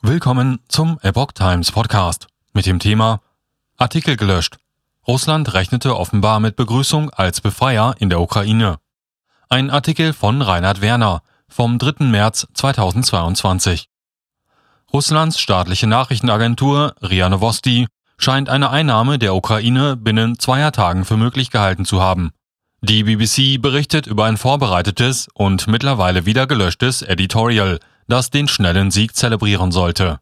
Willkommen zum Epoch Times Podcast mit dem Thema Artikel gelöscht. Russland rechnete offenbar mit Begrüßung als Befreier in der Ukraine. Ein Artikel von Reinhard Werner vom 3. März 2022. Russlands staatliche Nachrichtenagentur RIA Novosti scheint eine Einnahme der Ukraine binnen zweier Tagen für möglich gehalten zu haben. Die BBC berichtet über ein vorbereitetes und mittlerweile wieder gelöschtes Editorial das den schnellen Sieg zelebrieren sollte.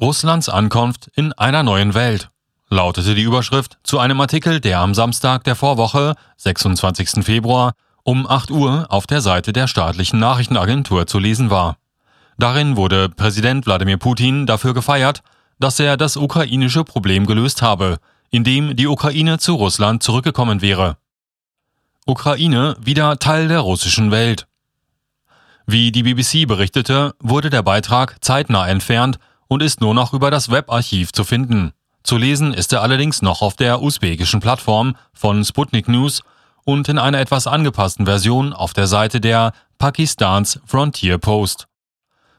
Russlands Ankunft in einer neuen Welt lautete die Überschrift zu einem Artikel, der am Samstag der Vorwoche, 26. Februar, um 8 Uhr auf der Seite der staatlichen Nachrichtenagentur zu lesen war. Darin wurde Präsident Wladimir Putin dafür gefeiert, dass er das ukrainische Problem gelöst habe, indem die Ukraine zu Russland zurückgekommen wäre. Ukraine wieder Teil der russischen Welt. Wie die BBC berichtete, wurde der Beitrag zeitnah entfernt und ist nur noch über das Webarchiv zu finden. Zu lesen ist er allerdings noch auf der usbekischen Plattform von Sputnik News und in einer etwas angepassten Version auf der Seite der Pakistans Frontier Post.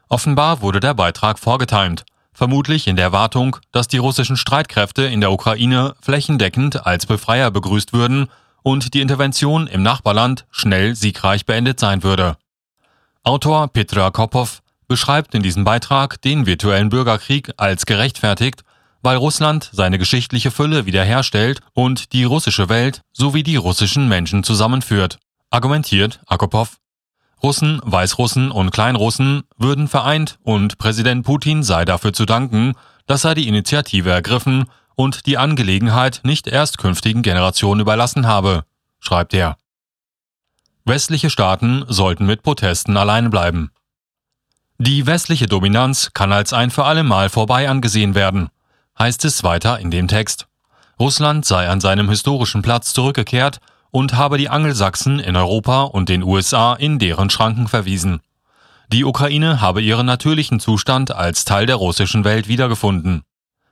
Offenbar wurde der Beitrag vorgetimt, vermutlich in der Erwartung, dass die russischen Streitkräfte in der Ukraine flächendeckend als Befreier begrüßt würden und die Intervention im Nachbarland schnell siegreich beendet sein würde. Autor Petra Kopov beschreibt in diesem Beitrag den virtuellen Bürgerkrieg als gerechtfertigt, weil Russland seine geschichtliche Fülle wiederherstellt und die russische Welt sowie die russischen Menschen zusammenführt, argumentiert Akopov. Russen, Weißrussen und Kleinrussen würden vereint und Präsident Putin sei dafür zu danken, dass er die Initiative ergriffen und die Angelegenheit nicht erst künftigen Generationen überlassen habe, schreibt er. Westliche Staaten sollten mit Protesten allein bleiben. Die westliche Dominanz kann als ein für alle Mal vorbei angesehen werden, heißt es weiter in dem Text. Russland sei an seinem historischen Platz zurückgekehrt und habe die Angelsachsen in Europa und den USA in deren Schranken verwiesen. Die Ukraine habe ihren natürlichen Zustand als Teil der russischen Welt wiedergefunden.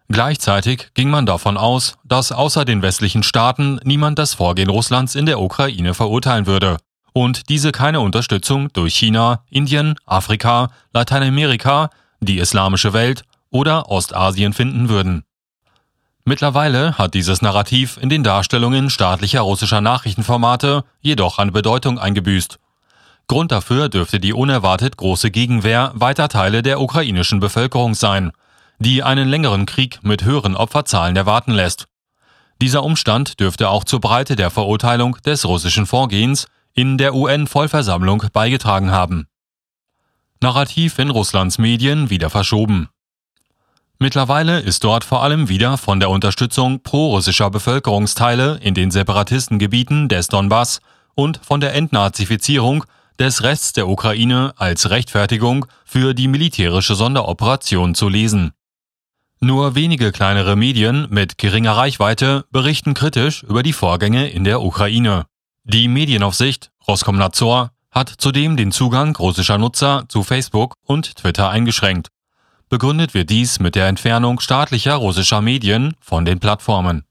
Gleichzeitig ging man davon aus, dass außer den westlichen Staaten niemand das Vorgehen Russlands in der Ukraine verurteilen würde und diese keine Unterstützung durch China, Indien, Afrika, Lateinamerika, die islamische Welt oder Ostasien finden würden. Mittlerweile hat dieses Narrativ in den Darstellungen staatlicher russischer Nachrichtenformate jedoch an Bedeutung eingebüßt. Grund dafür dürfte die unerwartet große Gegenwehr weiter Teile der ukrainischen Bevölkerung sein, die einen längeren Krieg mit höheren Opferzahlen erwarten lässt. Dieser Umstand dürfte auch zur Breite der Verurteilung des russischen Vorgehens in der UN-Vollversammlung beigetragen haben. Narrativ in Russlands Medien wieder verschoben. Mittlerweile ist dort vor allem wieder von der Unterstützung pro-russischer Bevölkerungsteile in den Separatistengebieten des Donbass und von der Entnazifizierung des Rests der Ukraine als Rechtfertigung für die militärische Sonderoperation zu lesen. Nur wenige kleinere Medien mit geringer Reichweite berichten kritisch über die Vorgänge in der Ukraine. Die Medienaufsicht Roskomnadzor hat zudem den Zugang russischer Nutzer zu Facebook und Twitter eingeschränkt. Begründet wird dies mit der Entfernung staatlicher russischer Medien von den Plattformen.